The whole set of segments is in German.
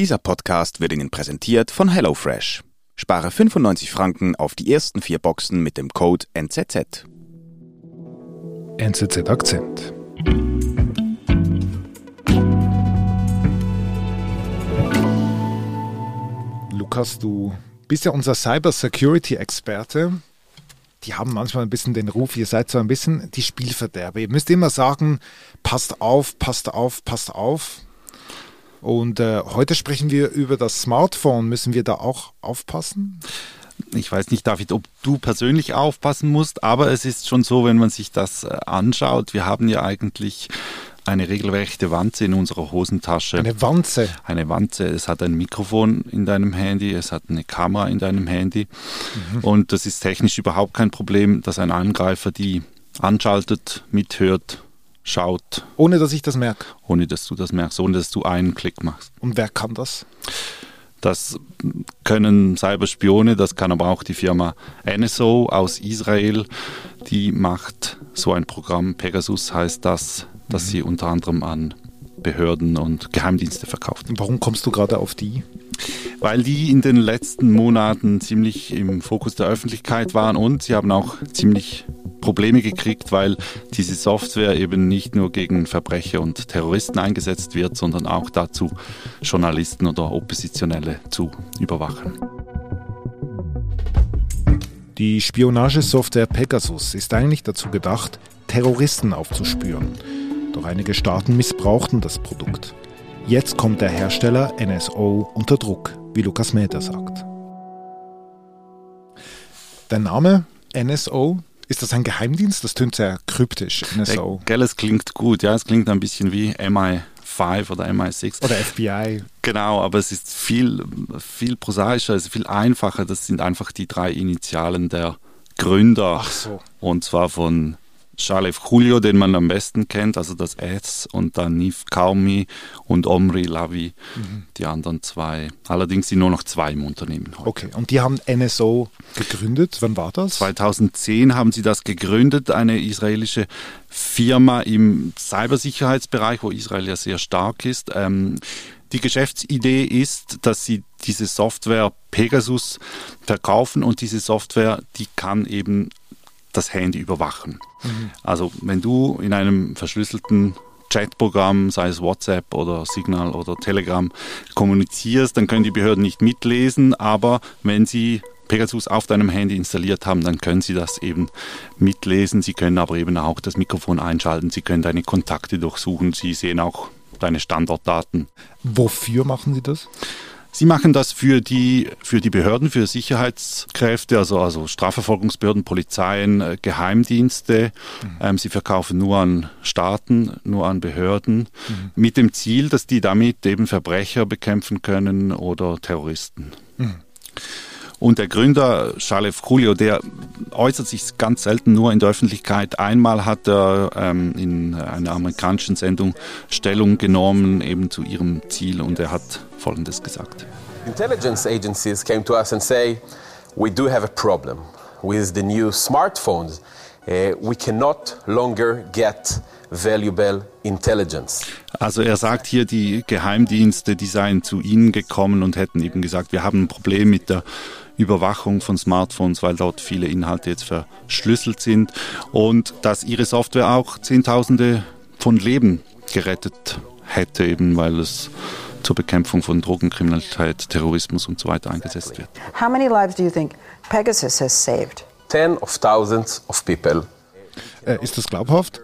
Dieser Podcast wird Ihnen präsentiert von HelloFresh. Spare 95 Franken auf die ersten vier Boxen mit dem Code NZZ. NZZ Akzent. Lukas, du bist ja unser Cyber Security Experte. Die haben manchmal ein bisschen den Ruf, ihr seid so ein bisschen die Spielverderber. Ihr müsst immer sagen, passt auf, passt auf, passt auf. Und äh, heute sprechen wir über das Smartphone. Müssen wir da auch aufpassen? Ich weiß nicht, David, ob du persönlich aufpassen musst, aber es ist schon so, wenn man sich das äh, anschaut, wir haben ja eigentlich eine regelrechte Wanze in unserer Hosentasche. Eine Wanze? Eine Wanze. Es hat ein Mikrofon in deinem Handy, es hat eine Kamera in deinem Handy. Mhm. Und das ist technisch überhaupt kein Problem, dass ein Angreifer die anschaltet, mithört, schaut. Ohne dass ich das merke? Ohne dass du das merkst, ohne dass du einen Klick machst. Und wer kann das? Das können Cyberspione, das kann aber auch die Firma NSO aus Israel. Die macht so ein Programm, Pegasus heißt das, das mhm. sie unter anderem an Behörden und Geheimdienste verkauft. Warum kommst du gerade auf die? Weil die in den letzten Monaten ziemlich im Fokus der Öffentlichkeit waren und sie haben auch ziemlich Probleme gekriegt, weil diese Software eben nicht nur gegen Verbrecher und Terroristen eingesetzt wird, sondern auch dazu, Journalisten oder Oppositionelle zu überwachen. Die Spionagesoftware Pegasus ist eigentlich dazu gedacht, Terroristen aufzuspüren. Doch einige Staaten missbrauchten das Produkt. Jetzt kommt der Hersteller NSO unter Druck, wie Lukas Mäder sagt. Der Name NSO, ist das ein Geheimdienst? Das klingt sehr kryptisch, NSO. Gell, es klingt gut, ja, es klingt ein bisschen wie MI5 oder MI6. Oder FBI. Genau, aber es ist viel, viel prosaischer, es ist viel einfacher. Das sind einfach die drei Initialen der Gründer. Ach so. Und zwar von Shalef Julio, den man am besten kennt, also das S und dann Nif Kaumi und Omri Lavi, mhm. die anderen zwei. Allerdings sind nur noch zwei im Unternehmen heute. Okay, und die haben NSO gegründet. Wann war das? 2010 haben sie das gegründet, eine israelische Firma im Cybersicherheitsbereich, wo Israel ja sehr stark ist. Ähm, die Geschäftsidee ist, dass sie diese Software Pegasus verkaufen und diese Software, die kann eben das Handy überwachen. Mhm. Also wenn du in einem verschlüsselten Chatprogramm, sei es WhatsApp oder Signal oder Telegram, kommunizierst, dann können die Behörden nicht mitlesen, aber wenn sie Pegasus auf deinem Handy installiert haben, dann können sie das eben mitlesen. Sie können aber eben auch das Mikrofon einschalten, sie können deine Kontakte durchsuchen, sie sehen auch deine Standortdaten. Wofür machen sie das? Sie machen das für die, für die Behörden, für Sicherheitskräfte, also, also Strafverfolgungsbehörden, Polizeien, äh, Geheimdienste. Mhm. Ähm, sie verkaufen nur an Staaten, nur an Behörden, mhm. mit dem Ziel, dass die damit eben Verbrecher bekämpfen können oder Terroristen. Mhm. Und der Gründer, Shalef Julio, der äußert sich ganz selten nur in der Öffentlichkeit. Einmal hat er ähm, in einer amerikanischen Sendung Stellung genommen, eben zu ihrem Ziel, und er hat Folgendes gesagt. Intelligence agencies came to us and say, we do have a problem with the new smartphones. Uh, we cannot longer get valuable intelligence. Also er sagt hier, die Geheimdienste, die seien zu ihnen gekommen und hätten eben gesagt, wir haben ein Problem mit der Überwachung von Smartphones, weil dort viele Inhalte jetzt verschlüsselt sind und dass ihre Software auch Zehntausende von Leben gerettet hätte, eben weil es zur Bekämpfung von Drogenkriminalität, Terrorismus und so weiter eingesetzt wird. How many lives do you think Pegasus has saved? Ten of thousands of people. Äh, ist das glaubhaft?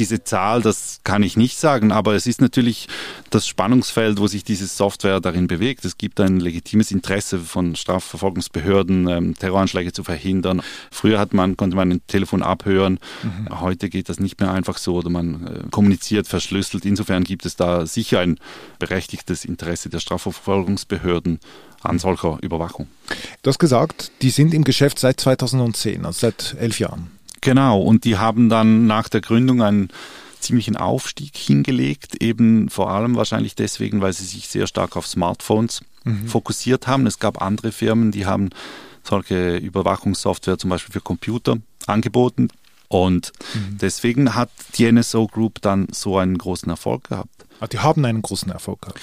Diese Zahl, das kann ich nicht sagen, aber es ist natürlich das Spannungsfeld, wo sich diese Software darin bewegt. Es gibt ein legitimes Interesse von Strafverfolgungsbehörden, ähm, Terroranschläge zu verhindern. Früher hat man, konnte man ein Telefon abhören. Mhm. Heute geht das nicht mehr einfach so oder man äh, kommuniziert verschlüsselt. Insofern gibt es da sicher ein berechtigtes Interesse der Strafverfolgungsbehörden an solcher Überwachung. Du hast gesagt, die sind im Geschäft seit 2010, also seit elf Jahren. Genau, und die haben dann nach der Gründung einen ziemlichen Aufstieg hingelegt, eben vor allem wahrscheinlich deswegen, weil sie sich sehr stark auf Smartphones mhm. fokussiert haben. Es gab andere Firmen, die haben solche Überwachungssoftware zum Beispiel für Computer angeboten. Und mhm. deswegen hat die NSO Group dann so einen großen Erfolg gehabt. Ah, die haben einen großen Erfolg gehabt.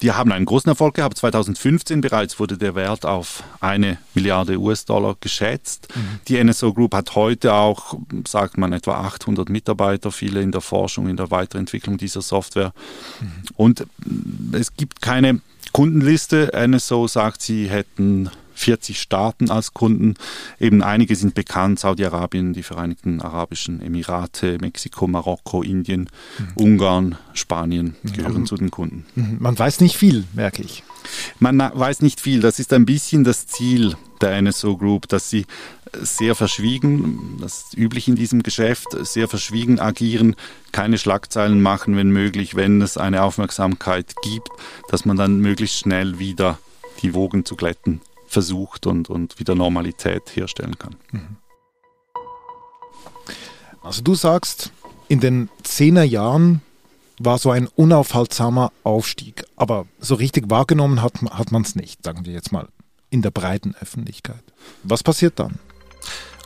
Die haben einen großen Erfolg gehabt. 2015 bereits wurde der Wert auf eine Milliarde US-Dollar geschätzt. Mhm. Die NSO Group hat heute auch, sagt man, etwa 800 Mitarbeiter, viele in der Forschung, in der Weiterentwicklung dieser Software. Mhm. Und es gibt keine Kundenliste. NSO sagt, sie hätten 40 Staaten als Kunden. Eben einige sind bekannt, Saudi-Arabien, die Vereinigten Arabischen Emirate, Mexiko, Marokko, Indien, mhm. Ungarn, Spanien gehören mhm. zu den Kunden. Mhm. Man weiß nicht viel, merke ich. Man weiß nicht viel. Das ist ein bisschen das Ziel der NSO Group, dass sie sehr verschwiegen, das ist üblich in diesem Geschäft, sehr verschwiegen agieren, keine Schlagzeilen machen, wenn möglich, wenn es eine Aufmerksamkeit gibt, dass man dann möglichst schnell wieder die Wogen zu glätten versucht und, und wieder Normalität herstellen kann. Mhm. Also du sagst, in den zehner Jahren war so ein unaufhaltsamer Aufstieg, aber so richtig wahrgenommen hat, hat man es nicht, sagen wir jetzt mal, in der breiten Öffentlichkeit. Was passiert dann?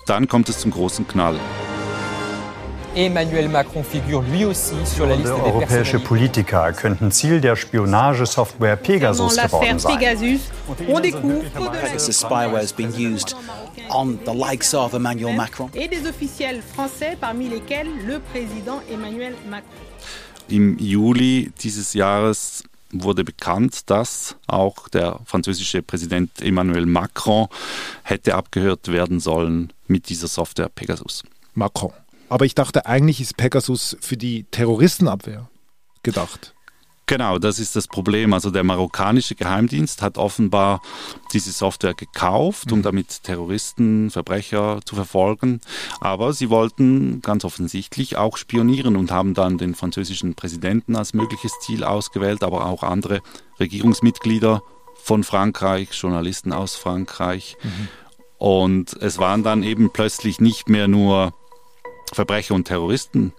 Dann kommt es zum großen Knall. Emmanuel Macron figure lui aussi sur la liste des Europäische Politiker könnten Ziel der Spionagesoftware Pegasus geworden sein. Pegasus, on découvre Pegasus spyware has been used on the likes of Emmanuel Macron. Et des officiels français parmi lesquels le président Emmanuel Macron. Im Juli dieses Jahres wurde bekannt, dass auch der französische Präsident Emmanuel Macron hätte abgehört werden sollen mit dieser Software Pegasus. Macron. Aber ich dachte, eigentlich ist Pegasus für die Terroristenabwehr gedacht. Genau, das ist das Problem. Also der marokkanische Geheimdienst hat offenbar diese Software gekauft, um mhm. damit Terroristen, Verbrecher zu verfolgen. Aber sie wollten ganz offensichtlich auch spionieren und haben dann den französischen Präsidenten als mögliches Ziel ausgewählt, aber auch andere Regierungsmitglieder von Frankreich, Journalisten aus Frankreich. Mhm. Und es waren dann eben plötzlich nicht mehr nur Verbrecher und Terroristen,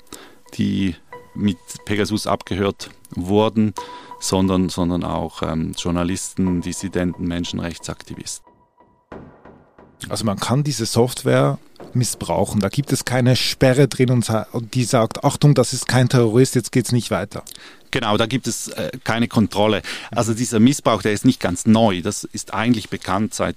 die mit Pegasus abgehört wurden, sondern, sondern auch ähm, Journalisten, Dissidenten, Menschenrechtsaktivisten. Also man kann diese Software missbrauchen. Da gibt es keine Sperre drin und die sagt, Achtung, das ist kein Terrorist, jetzt geht es nicht weiter. Genau, da gibt es äh, keine Kontrolle. Also dieser Missbrauch, der ist nicht ganz neu. Das ist eigentlich bekannt seit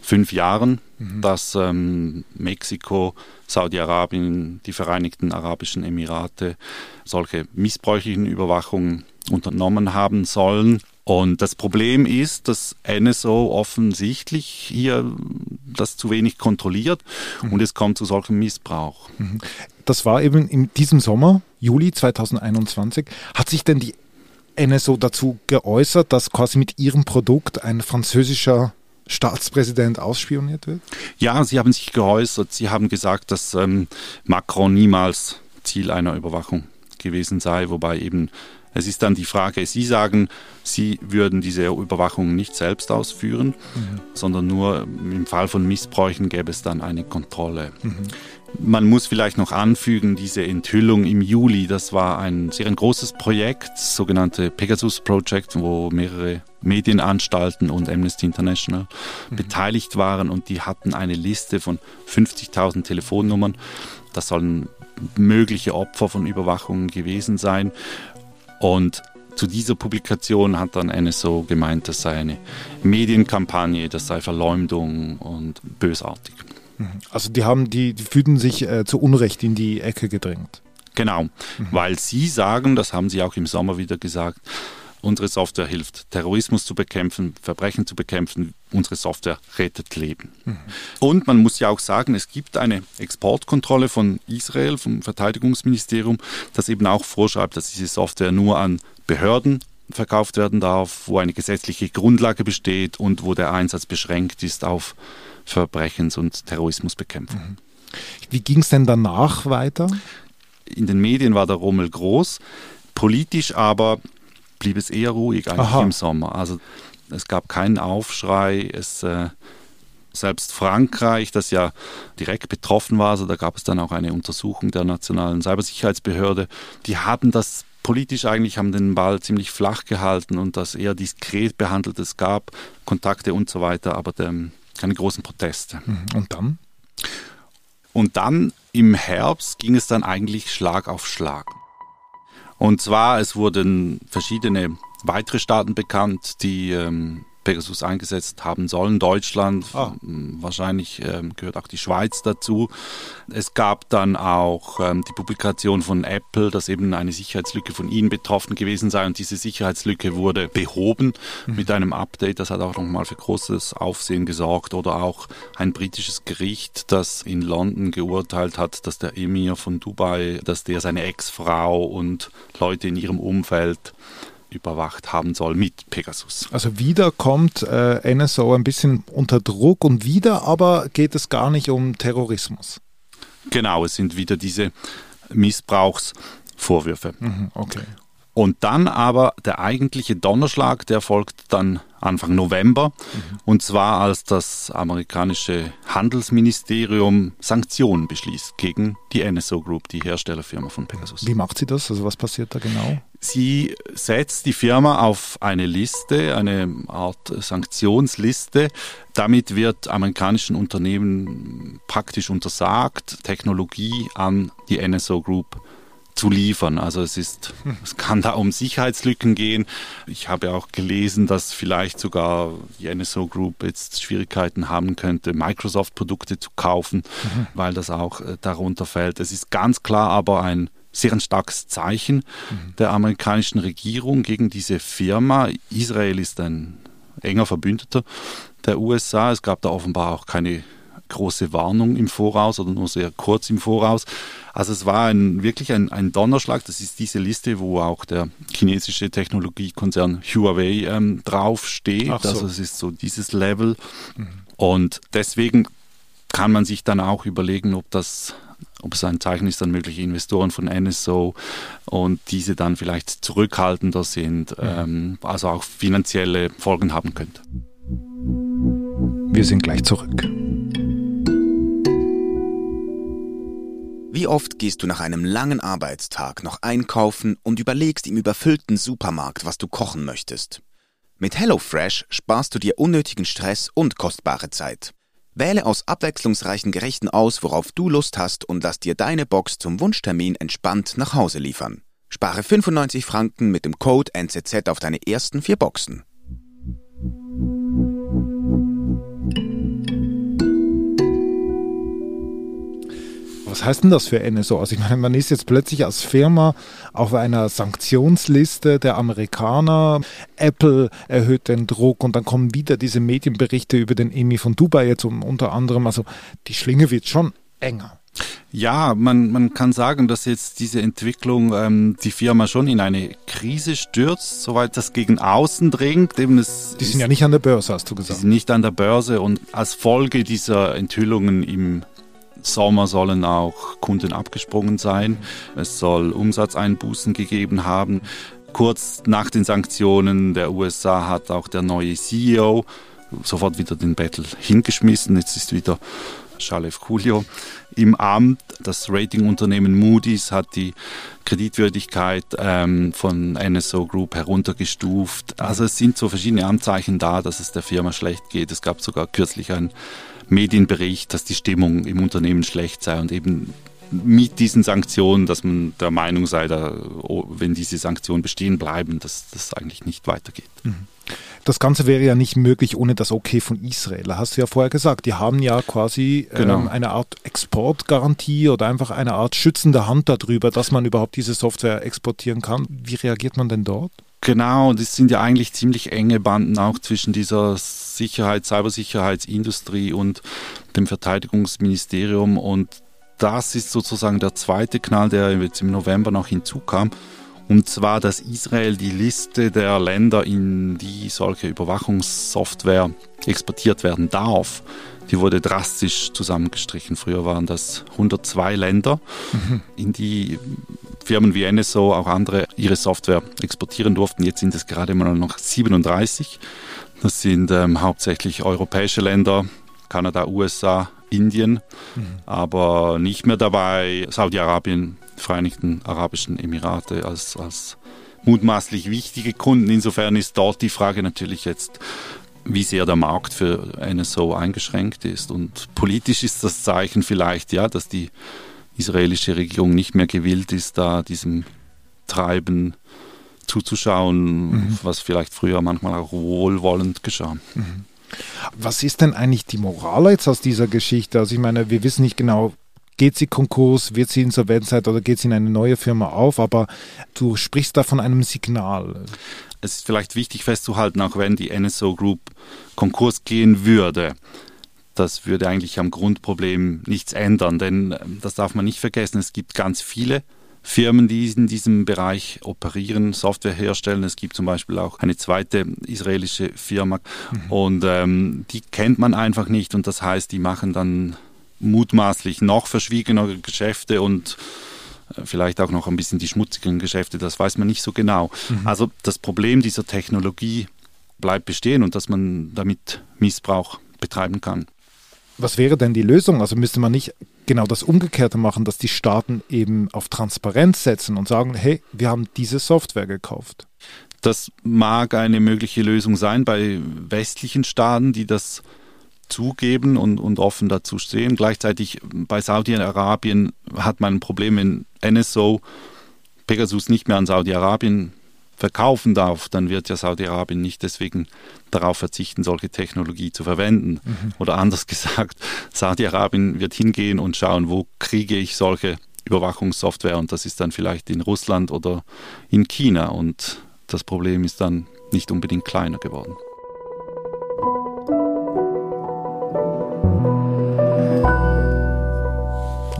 fünf Jahren, dass ähm, Mexiko, Saudi-Arabien, die Vereinigten Arabischen Emirate solche missbräuchlichen Überwachungen unternommen haben sollen. Und das Problem ist, dass NSO offensichtlich hier das zu wenig kontrolliert und es kommt zu solchem Missbrauch. Mhm. Das war eben in diesem Sommer, Juli 2021. Hat sich denn die NSO dazu geäußert, dass quasi mit ihrem Produkt ein französischer Staatspräsident ausspioniert wird? Ja, Sie haben sich geäußert. Sie haben gesagt, dass ähm, Macron niemals Ziel einer Überwachung gewesen sei, wobei eben es ist dann die Frage, Sie sagen, Sie würden diese Überwachung nicht selbst ausführen, mhm. sondern nur im Fall von Missbräuchen gäbe es dann eine Kontrolle. Mhm. Man muss vielleicht noch anfügen, diese Enthüllung im Juli, das war ein sehr ein großes Projekt, das sogenannte Pegasus Project, wo mehrere Medienanstalten und Amnesty International mhm. beteiligt waren und die hatten eine Liste von 50.000 Telefonnummern. Das sollen mögliche Opfer von Überwachungen gewesen sein. Und zu dieser Publikation hat dann NSO gemeint, das sei eine Medienkampagne, das sei Verleumdung und bösartig. Mhm. Also die haben die, die fühlten sich äh, zu Unrecht in die Ecke gedrängt. Genau, mhm. weil sie sagen, das haben sie auch im Sommer wieder gesagt, unsere Software hilft, Terrorismus zu bekämpfen, Verbrechen zu bekämpfen. Unsere Software rettet Leben. Mhm. Und man muss ja auch sagen, es gibt eine Exportkontrolle von Israel, vom Verteidigungsministerium, das eben auch vorschreibt, dass diese Software nur an Behörden verkauft werden darf, wo eine gesetzliche Grundlage besteht und wo der Einsatz beschränkt ist auf Verbrechens- und Terrorismusbekämpfung. Mhm. Wie ging es denn danach weiter? In den Medien war der Rummel groß, politisch aber blieb es eher ruhig eigentlich Aha. im Sommer. Also es gab keinen Aufschrei, es äh, selbst Frankreich, das ja direkt betroffen war, also da gab es dann auch eine Untersuchung der nationalen Cybersicherheitsbehörde, die hatten das politisch eigentlich haben den Ball ziemlich flach gehalten und das eher diskret behandelt. Es gab Kontakte und so weiter, aber der, keine großen Proteste. Mhm. Und dann? Und dann im Herbst ging es dann eigentlich Schlag auf Schlag. Und zwar, es wurden verschiedene weitere Staaten bekannt, die ähm, Pegasus eingesetzt haben sollen. Deutschland, ah. wahrscheinlich ähm, gehört auch die Schweiz dazu. Es gab dann auch ähm, die Publikation von Apple, dass eben eine Sicherheitslücke von ihnen betroffen gewesen sei und diese Sicherheitslücke wurde behoben mhm. mit einem Update. Das hat auch nochmal für großes Aufsehen gesorgt oder auch ein britisches Gericht, das in London geurteilt hat, dass der Emir von Dubai, dass der seine Ex-Frau und Leute in ihrem Umfeld überwacht haben soll mit Pegasus. Also wieder kommt äh, NSO ein bisschen unter Druck und wieder aber geht es gar nicht um Terrorismus. Genau, es sind wieder diese Missbrauchsvorwürfe. Mhm, okay. Und dann aber der eigentliche Donnerschlag, der folgt dann Anfang November. Mhm. Und zwar als das amerikanische Handelsministerium Sanktionen beschließt gegen die NSO Group, die Herstellerfirma von Pegasus. Wie macht sie das? Also was passiert da genau? Sie setzt die Firma auf eine Liste, eine Art Sanktionsliste. Damit wird amerikanischen Unternehmen praktisch untersagt, Technologie an die NSO Group zu liefern. Also es ist, es kann da um Sicherheitslücken gehen. Ich habe auch gelesen, dass vielleicht sogar die NSO Group jetzt Schwierigkeiten haben könnte, Microsoft-Produkte zu kaufen, mhm. weil das auch äh, darunter fällt. Es ist ganz klar aber ein sehr ein starkes Zeichen mhm. der amerikanischen Regierung gegen diese Firma. Israel ist ein enger Verbündeter der USA. Es gab da offenbar auch keine große Warnung im Voraus oder nur sehr kurz im Voraus. Also es war ein, wirklich ein, ein Donnerschlag. Das ist diese Liste, wo auch der chinesische Technologiekonzern Huawei ähm, draufsteht. So. Also es ist so dieses Level. Mhm. Und deswegen kann man sich dann auch überlegen, ob das ob es ein Zeichen ist an mögliche Investoren von NSO und diese dann vielleicht zurückhaltender sind, ähm, also auch finanzielle Folgen haben könnte. Wir sind gleich zurück. Wie oft gehst du nach einem langen Arbeitstag noch einkaufen und überlegst im überfüllten Supermarkt, was du kochen möchtest? Mit HelloFresh sparst du dir unnötigen Stress und kostbare Zeit. Wähle aus abwechslungsreichen Gerichten aus, worauf du Lust hast und lass dir deine Box zum Wunschtermin entspannt nach Hause liefern. Spare 95 Franken mit dem Code NZZ auf deine ersten vier Boxen. Was heißt denn das für NSO? Also ich meine, man ist jetzt plötzlich als Firma auf einer Sanktionsliste der Amerikaner. Apple erhöht den Druck und dann kommen wieder diese Medienberichte über den Emi von Dubai jetzt unter anderem. Also die Schlinge wird schon enger. Ja, man, man kann sagen, dass jetzt diese Entwicklung ähm, die Firma schon in eine Krise stürzt, soweit das gegen außen dringt. Eben es die sind ja nicht an der Börse, hast du gesagt. Die sind nicht an der Börse und als Folge dieser Enthüllungen im Sommer sollen auch Kunden abgesprungen sein. Es soll Umsatzeinbußen gegeben haben. Kurz nach den Sanktionen der USA hat auch der neue CEO sofort wieder den Battle hingeschmissen. Jetzt ist wieder Charles Julio im Amt. Das Ratingunternehmen Moody's hat die Kreditwürdigkeit ähm, von NSO Group heruntergestuft. Also es sind so verschiedene Anzeichen da, dass es der Firma schlecht geht. Es gab sogar kürzlich ein Medienbericht, dass die Stimmung im Unternehmen schlecht sei und eben mit diesen Sanktionen, dass man der Meinung sei, da, oh, wenn diese Sanktionen bestehen bleiben, dass das eigentlich nicht weitergeht. Mhm. Das Ganze wäre ja nicht möglich ohne das Okay von Israel. Da hast du ja vorher gesagt, die haben ja quasi genau. ähm, eine Art Exportgarantie oder einfach eine Art schützende Hand darüber, dass man überhaupt diese Software exportieren kann. Wie reagiert man denn dort? Genau, das sind ja eigentlich ziemlich enge Banden auch zwischen dieser Sicherheit, Cybersicherheitsindustrie und dem Verteidigungsministerium. Und das ist sozusagen der zweite Knall, der jetzt im November noch hinzukam. Und zwar, dass Israel die Liste der Länder, in die solche Überwachungssoftware exportiert werden darf, die wurde drastisch zusammengestrichen. Früher waren das 102 Länder, mhm. in die Firmen wie NSO, auch andere, ihre Software exportieren durften. Jetzt sind es gerade mal noch 37. Das sind ähm, hauptsächlich europäische Länder, Kanada, USA, Indien, mhm. aber nicht mehr dabei Saudi-Arabien, Vereinigten Arabischen Emirate als, als mutmaßlich wichtige Kunden. Insofern ist dort die Frage natürlich jetzt, wie sehr der Markt für NSO eingeschränkt ist. Und politisch ist das Zeichen vielleicht, ja, dass die israelische Regierung nicht mehr gewillt ist, da diesem betreiben, zuzuschauen, mhm. was vielleicht früher manchmal auch wohlwollend geschah. Mhm. Was ist denn eigentlich die Moral jetzt aus dieser Geschichte? Also ich meine, wir wissen nicht genau, geht sie Konkurs, wird sie Insolvenzzeit oder geht sie in eine neue Firma auf, aber du sprichst da von einem Signal. Es ist vielleicht wichtig festzuhalten, auch wenn die NSO Group Konkurs gehen würde, das würde eigentlich am Grundproblem nichts ändern, denn ähm, das darf man nicht vergessen, es gibt ganz viele Firmen, die in diesem Bereich operieren, Software herstellen. Es gibt zum Beispiel auch eine zweite israelische Firma mhm. und ähm, die kennt man einfach nicht und das heißt, die machen dann mutmaßlich noch verschwiegenere Geschäfte und äh, vielleicht auch noch ein bisschen die schmutzigen Geschäfte, das weiß man nicht so genau. Mhm. Also das Problem dieser Technologie bleibt bestehen und dass man damit Missbrauch betreiben kann. Was wäre denn die Lösung? Also müsste man nicht genau das Umgekehrte machen, dass die Staaten eben auf Transparenz setzen und sagen, hey, wir haben diese Software gekauft. Das mag eine mögliche Lösung sein bei westlichen Staaten, die das zugeben und, und offen dazu stehen. Gleichzeitig bei Saudi-Arabien hat man ein Problem, wenn NSO Pegasus nicht mehr an Saudi-Arabien verkaufen darf, dann wird ja Saudi-Arabien nicht deswegen darauf verzichten, solche Technologie zu verwenden. Mhm. Oder anders gesagt, Saudi-Arabien wird hingehen und schauen, wo kriege ich solche Überwachungssoftware und das ist dann vielleicht in Russland oder in China und das Problem ist dann nicht unbedingt kleiner geworden.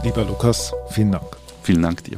Lieber Lukas, vielen Dank. Vielen Dank dir.